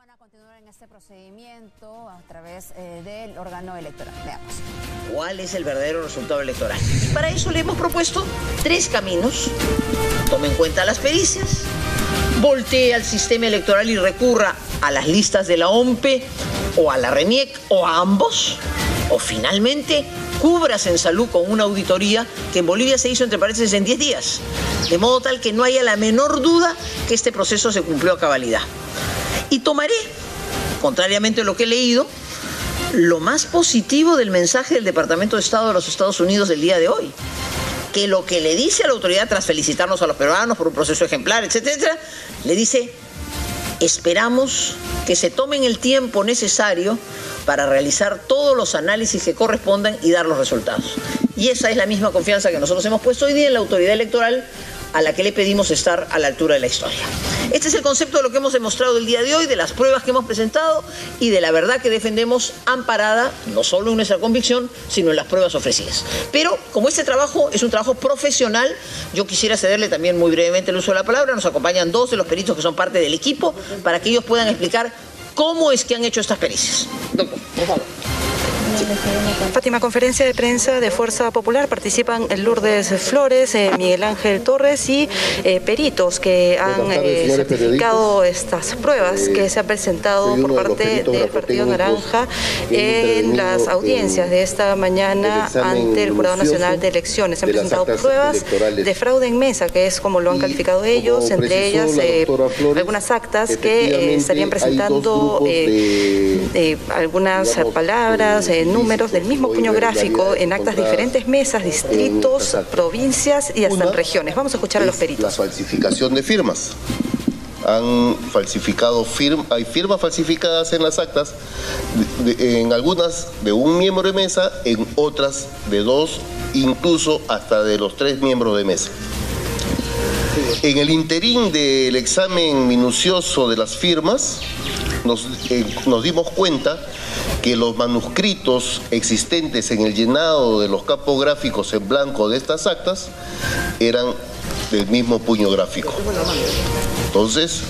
van a continuar este procedimiento a través eh, del órgano electoral. Veamos. ¿Cuál es el verdadero resultado electoral? Para eso le hemos propuesto tres caminos. Tome en cuenta las pericias, voltee al sistema electoral y recurra a las listas de la OMPE o a la RENIEC o a ambos. O finalmente, cúbrase en salud con una auditoría que en Bolivia se hizo entre paréntesis en 10 días. De modo tal que no haya la menor duda que este proceso se cumplió a cabalidad. Y tomaré, contrariamente a lo que he leído, lo más positivo del mensaje del Departamento de Estado de los Estados Unidos del día de hoy. Que lo que le dice a la autoridad tras felicitarnos a los peruanos por un proceso ejemplar, etcétera, etcétera, le dice, esperamos que se tomen el tiempo necesario para realizar todos los análisis que correspondan y dar los resultados. Y esa es la misma confianza que nosotros hemos puesto hoy día en la autoridad electoral a la que le pedimos estar a la altura de la historia. Este es el concepto de lo que hemos demostrado el día de hoy, de las pruebas que hemos presentado y de la verdad que defendemos amparada no solo en nuestra convicción, sino en las pruebas ofrecidas. Pero como este trabajo es un trabajo profesional, yo quisiera cederle también muy brevemente el uso de la palabra. Nos acompañan dos de los peritos que son parte del equipo para que ellos puedan explicar cómo es que han hecho estas pericias. Fátima, conferencia de prensa de Fuerza Popular. Participan Lourdes Flores, eh, Miguel Ángel Torres y eh, peritos que han eh, certificado estas pruebas que se han presentado por parte del Partido Naranja en las audiencias de esta mañana ante el Jurado Nacional de Elecciones. Se han presentado pruebas de fraude en mesa, que es como lo han calificado ellos, entre ellas algunas actas que estarían presentando algunas palabras, números del mismo puño gráfico en actas de diferentes mesas, distritos, provincias y hasta en regiones. Vamos a escuchar a los peritos. La falsificación de firmas. Han falsificado firmas, hay firmas falsificadas en las actas, en algunas de un miembro de mesa, en otras de dos, incluso hasta de los tres miembros de mesa. En el interín del examen minucioso de las firmas, nos, eh, nos dimos cuenta que los manuscritos existentes en el llenado de los campos gráficos en blanco de estas actas eran del mismo puño gráfico. Entonces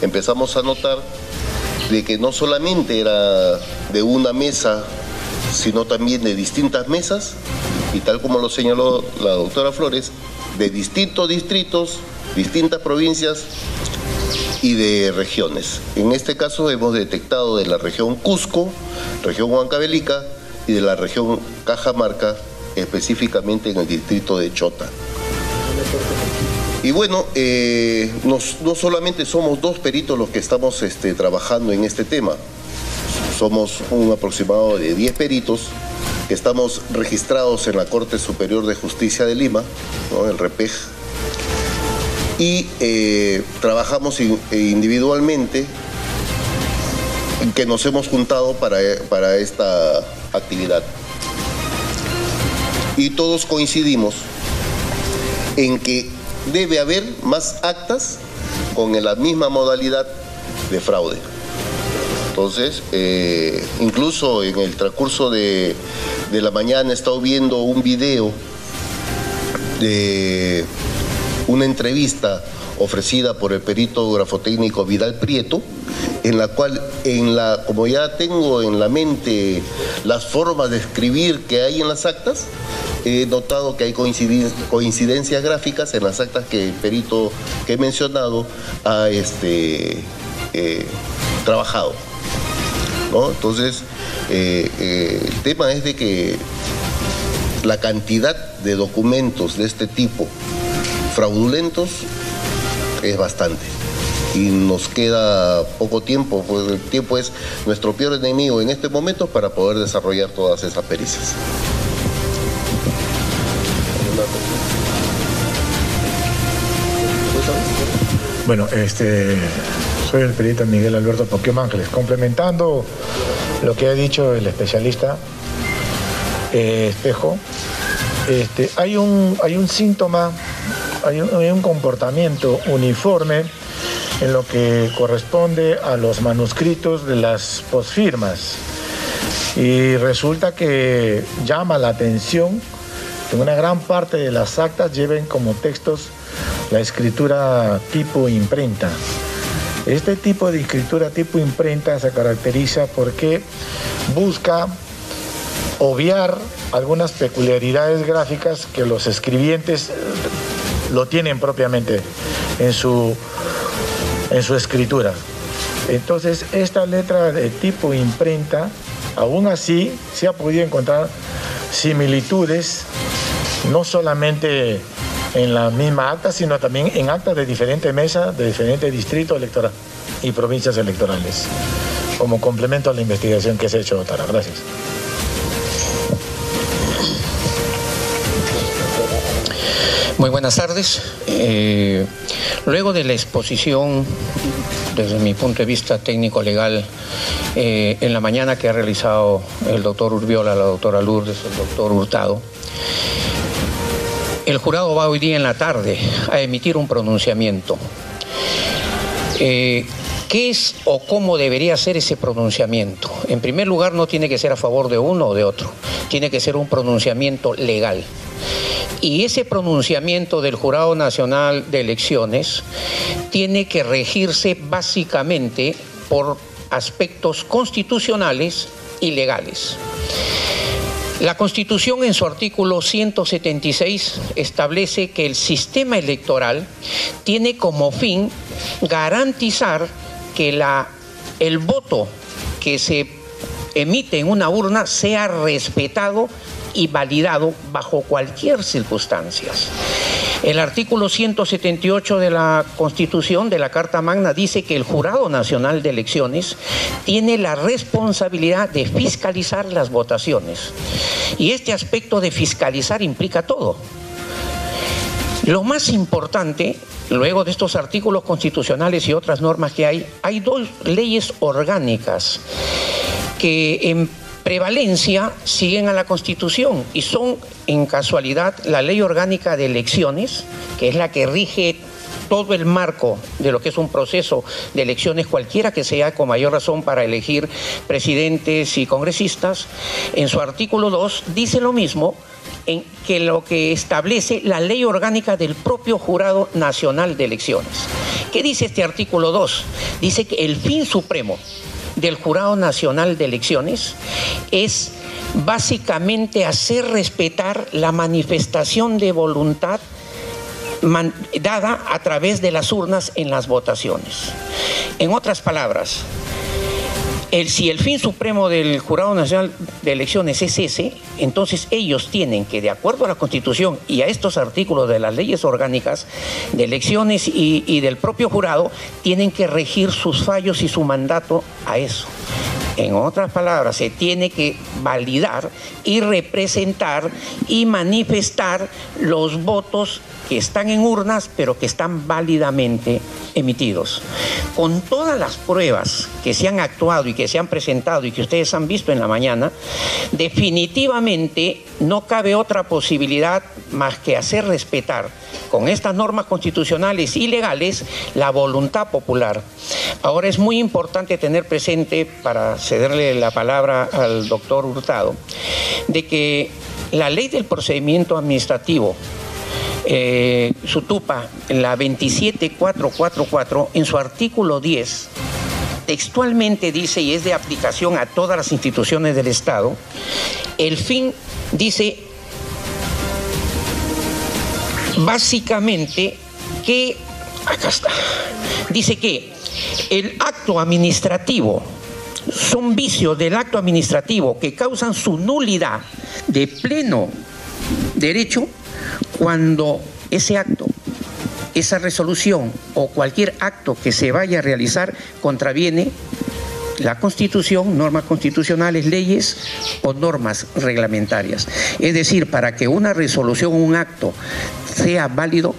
empezamos a notar de que no solamente era de una mesa, sino también de distintas mesas, y tal como lo señaló la doctora Flores, de distintos distritos, distintas provincias y de regiones. En este caso hemos detectado de la región Cusco, región Huancavelica y de la región Cajamarca, específicamente en el distrito de Chota. Y bueno, eh, no solamente somos dos peritos los que estamos este, trabajando en este tema, somos un aproximado de 10 peritos que estamos registrados en la Corte Superior de Justicia de Lima, ¿no? el REPEJ, y eh, trabajamos individualmente que nos hemos juntado para, para esta actividad. Y todos coincidimos en que debe haber más actas con la misma modalidad de fraude. Entonces, eh, incluso en el transcurso de, de la mañana he estado viendo un video de una entrevista ofrecida por el perito grafotécnico Vidal Prieto, en la cual, en la, como ya tengo en la mente las formas de escribir que hay en las actas, he notado que hay coincidencias gráficas en las actas que el perito que he mencionado ha este, eh, trabajado. Entonces, eh, eh, el tema es de que la cantidad de documentos de este tipo fraudulentos es bastante. Y nos queda poco tiempo, pues el tiempo es nuestro peor enemigo en este momento para poder desarrollar todas esas pericias. Bueno, este, soy el perito Miguel Alberto Poquio Ángeles. Complementando lo que ha dicho el especialista eh, Espejo, este, hay, un, hay un síntoma hay un, comportamiento uniforme en lo que corresponde a los manuscritos de las posfirmas. Y resulta que llama la atención que una gran parte de las actas lleven como textos la escritura tipo imprenta. Este tipo de escritura tipo imprenta se caracteriza porque busca obviar algunas peculiaridades gráficas que los escribientes lo tienen propiamente en su, en su escritura. Entonces, esta letra de tipo imprenta, aún así, se ha podido encontrar similitudes, no solamente en la misma acta, sino también en actas de diferentes mesas, de diferentes distritos electorales y provincias electorales, como complemento a la investigación que se ha hecho, Tara. Gracias. Muy buenas tardes. Eh, luego de la exposición, desde mi punto de vista técnico-legal, eh, en la mañana que ha realizado el doctor Urbiola, la doctora Lourdes, el doctor Hurtado, el jurado va hoy día en la tarde a emitir un pronunciamiento. Eh, ¿Qué es o cómo debería ser ese pronunciamiento? En primer lugar, no tiene que ser a favor de uno o de otro, tiene que ser un pronunciamiento legal. Y ese pronunciamiento del Jurado Nacional de Elecciones tiene que regirse básicamente por aspectos constitucionales y legales. La Constitución en su artículo 176 establece que el sistema electoral tiene como fin garantizar que la, el voto que se emite en una urna sea respetado y validado bajo cualquier circunstancia. El artículo 178 de la Constitución de la Carta Magna dice que el Jurado Nacional de Elecciones tiene la responsabilidad de fiscalizar las votaciones. Y este aspecto de fiscalizar implica todo. Lo más importante, luego de estos artículos constitucionales y otras normas que hay, hay dos leyes orgánicas que en prevalencia siguen a la Constitución y son en casualidad la ley orgánica de elecciones, que es la que rige todo el marco de lo que es un proceso de elecciones cualquiera que sea con mayor razón para elegir presidentes y congresistas, en su artículo 2 dice lo mismo en que lo que establece la ley orgánica del propio Jurado Nacional de Elecciones. ¿Qué dice este artículo 2? Dice que el fin supremo del Jurado Nacional de Elecciones es básicamente hacer respetar la manifestación de voluntad dada a través de las urnas en las votaciones. En otras palabras, si el fin supremo del Jurado Nacional de Elecciones es ese, entonces ellos tienen que, de acuerdo a la Constitución y a estos artículos de las leyes orgánicas de elecciones y del propio jurado, tienen que regir sus fallos y su mandato a eso. En otras palabras, se tiene que validar y representar y manifestar los votos que están en urnas, pero que están válidamente emitidos. Con todas las pruebas que se han actuado y que se han presentado y que ustedes han visto en la mañana, definitivamente no cabe otra posibilidad más que hacer respetar con estas normas constitucionales y legales la voluntad popular. Ahora es muy importante tener presente, para cederle la palabra al doctor Hurtado, de que la ley del procedimiento administrativo eh, Sutupa, la 27444, en su artículo 10, textualmente dice, y es de aplicación a todas las instituciones del Estado, el fin dice básicamente que, acá está, dice que el acto administrativo son vicios del acto administrativo que causan su nulidad de pleno derecho cuando ese acto, esa resolución o cualquier acto que se vaya a realizar contraviene la Constitución, normas constitucionales, leyes o normas reglamentarias. Es decir, para que una resolución o un acto sea válido,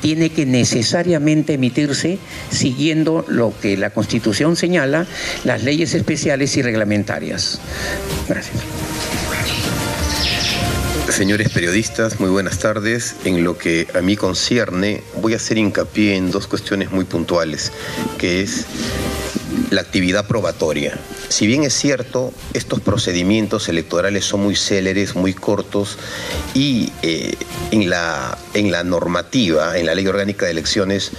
tiene que necesariamente emitirse siguiendo lo que la Constitución señala, las leyes especiales y reglamentarias. Gracias. Señores periodistas, muy buenas tardes. En lo que a mí concierne, voy a hacer hincapié en dos cuestiones muy puntuales, que es la actividad probatoria. Si bien es cierto, estos procedimientos electorales son muy céleres, muy cortos y eh, en, la, en la normativa, en la ley orgánica de elecciones,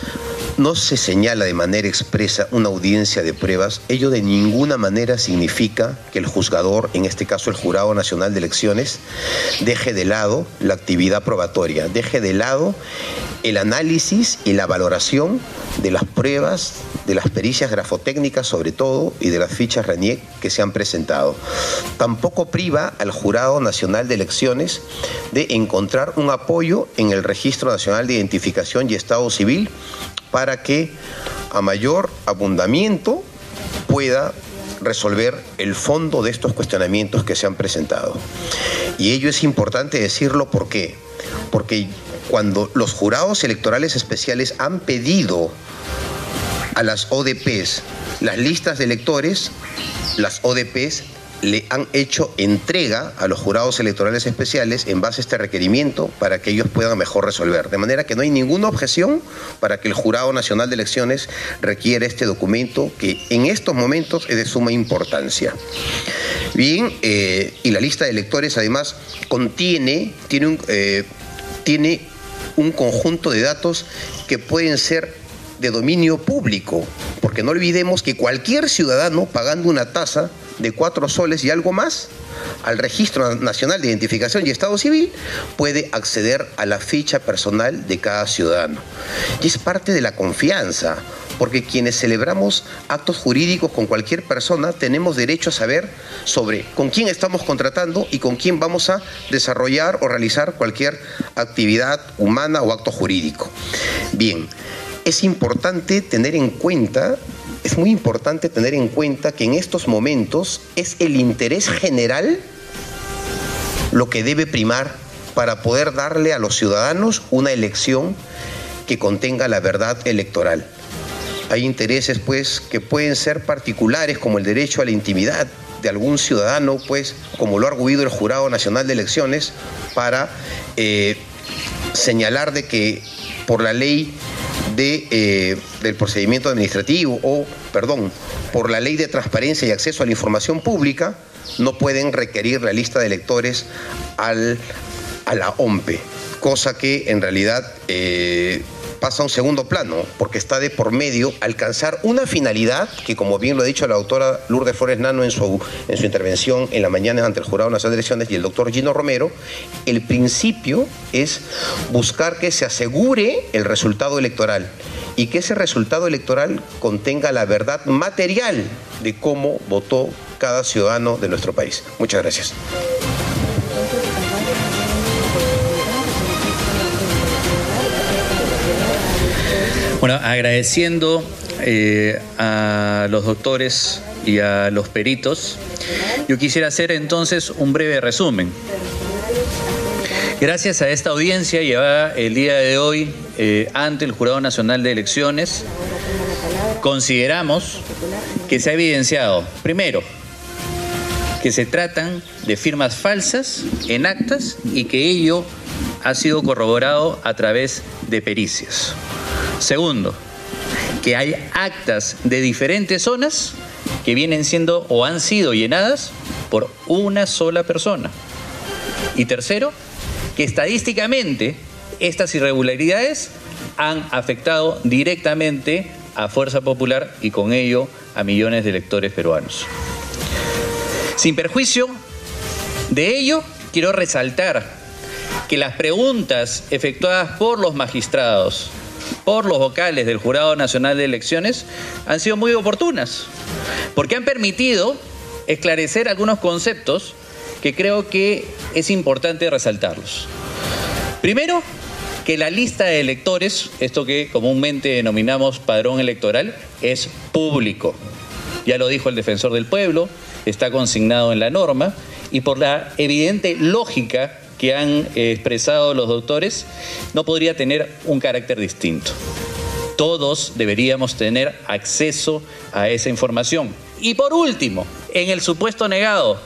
no se señala de manera expresa una audiencia de pruebas, ello de ninguna manera significa que el juzgador, en este caso el Jurado Nacional de Elecciones, deje de lado la actividad probatoria, deje de lado el análisis y la valoración de las pruebas, de las pericias grafotécnicas sobre todo y de las fichas RANIEC que se han presentado. Tampoco priva al Jurado Nacional de Elecciones de encontrar un apoyo en el Registro Nacional de Identificación y Estado Civil para que a mayor abundamiento pueda resolver el fondo de estos cuestionamientos que se han presentado. Y ello es importante decirlo ¿por qué? Porque cuando los jurados electorales especiales han pedido a las ODPs las listas de electores, las ODPs le han hecho entrega a los jurados electorales especiales en base a este requerimiento para que ellos puedan mejor resolver. De manera que no hay ninguna objeción para que el Jurado Nacional de Elecciones requiera este documento que en estos momentos es de suma importancia. Bien, eh, y la lista de electores además contiene, tiene eh, tiene un conjunto de datos que pueden ser de dominio público, porque no olvidemos que cualquier ciudadano pagando una tasa de cuatro soles y algo más al Registro Nacional de Identificación y Estado Civil puede acceder a la ficha personal de cada ciudadano. Y es parte de la confianza, porque quienes celebramos actos jurídicos con cualquier persona tenemos derecho a saber sobre con quién estamos contratando y con quién vamos a desarrollar o realizar cualquier actividad humana o acto jurídico. Bien, es importante tener en cuenta es muy importante tener en cuenta que en estos momentos es el interés general lo que debe primar para poder darle a los ciudadanos una elección que contenga la verdad electoral. Hay intereses pues que pueden ser particulares como el derecho a la intimidad de algún ciudadano, pues como lo ha arguido el Jurado Nacional de Elecciones, para eh, señalar de que por la ley de, eh, del procedimiento administrativo o, perdón, por la ley de transparencia y acceso a la información pública, no pueden requerir la lista de electores al, a la OMPE, cosa que en realidad eh, pasa a un segundo plano, porque está de por medio alcanzar una finalidad que, como bien lo ha dicho la doctora Lourdes Flores Nano en su, en su intervención en la mañana ante el Jurado Nacional de Elecciones y el doctor Gino Romero, el principio es buscar que se asegure el resultado electoral y que ese resultado electoral contenga la verdad material de cómo votó cada ciudadano de nuestro país. Muchas gracias. Bueno, agradeciendo eh, a los doctores y a los peritos, yo quisiera hacer entonces un breve resumen. Gracias a esta audiencia llevada el día de hoy eh, ante el Jurado Nacional de Elecciones, consideramos que se ha evidenciado, primero, que se tratan de firmas falsas en actas y que ello ha sido corroborado a través de pericias. Segundo, que hay actas de diferentes zonas que vienen siendo o han sido llenadas por una sola persona. Y tercero, que estadísticamente estas irregularidades han afectado directamente a Fuerza Popular y con ello a millones de electores peruanos. Sin perjuicio de ello, quiero resaltar que las preguntas efectuadas por los magistrados por los vocales del Jurado Nacional de Elecciones han sido muy oportunas, porque han permitido esclarecer algunos conceptos que creo que es importante resaltarlos. Primero, que la lista de electores, esto que comúnmente denominamos padrón electoral, es público. Ya lo dijo el defensor del pueblo, está consignado en la norma y por la evidente lógica que han eh, expresado los doctores, no podría tener un carácter distinto. Todos deberíamos tener acceso a esa información. Y por último, en el supuesto negado,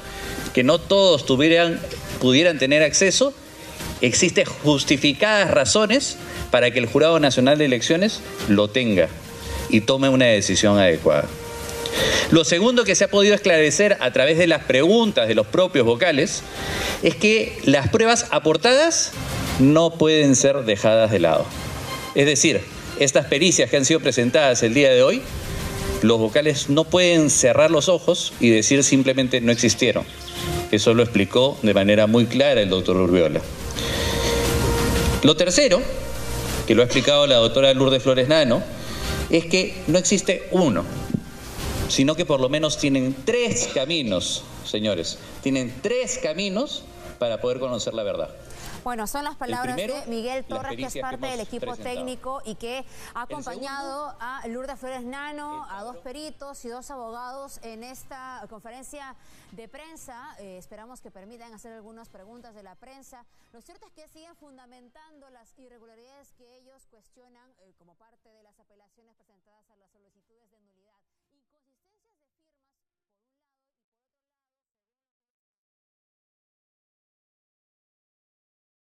que no todos tuvieran, pudieran tener acceso, existen justificadas razones para que el Jurado Nacional de Elecciones lo tenga y tome una decisión adecuada. Lo segundo que se ha podido esclarecer a través de las preguntas de los propios vocales es que las pruebas aportadas no pueden ser dejadas de lado. Es decir, estas pericias que han sido presentadas el día de hoy, los vocales no pueden cerrar los ojos y decir simplemente no existieron. Eso lo explicó de manera muy clara el doctor Urbiola. Lo tercero, que lo ha explicado la doctora Lourdes Flores Nano, es que no existe uno, sino que por lo menos tienen tres caminos, señores, tienen tres caminos para poder conocer la verdad. Bueno, son las palabras de Miguel Torres, que es parte del equipo técnico y que ha acompañado a Lourdes Flores Nano, a dos peritos y dos abogados en esta conferencia de prensa. Eh, esperamos que permitan hacer algunas preguntas de la prensa. Lo cierto es que siguen fundamentando las irregularidades que ellos cuestionan eh, como parte de las apelaciones presentadas a de nulidad.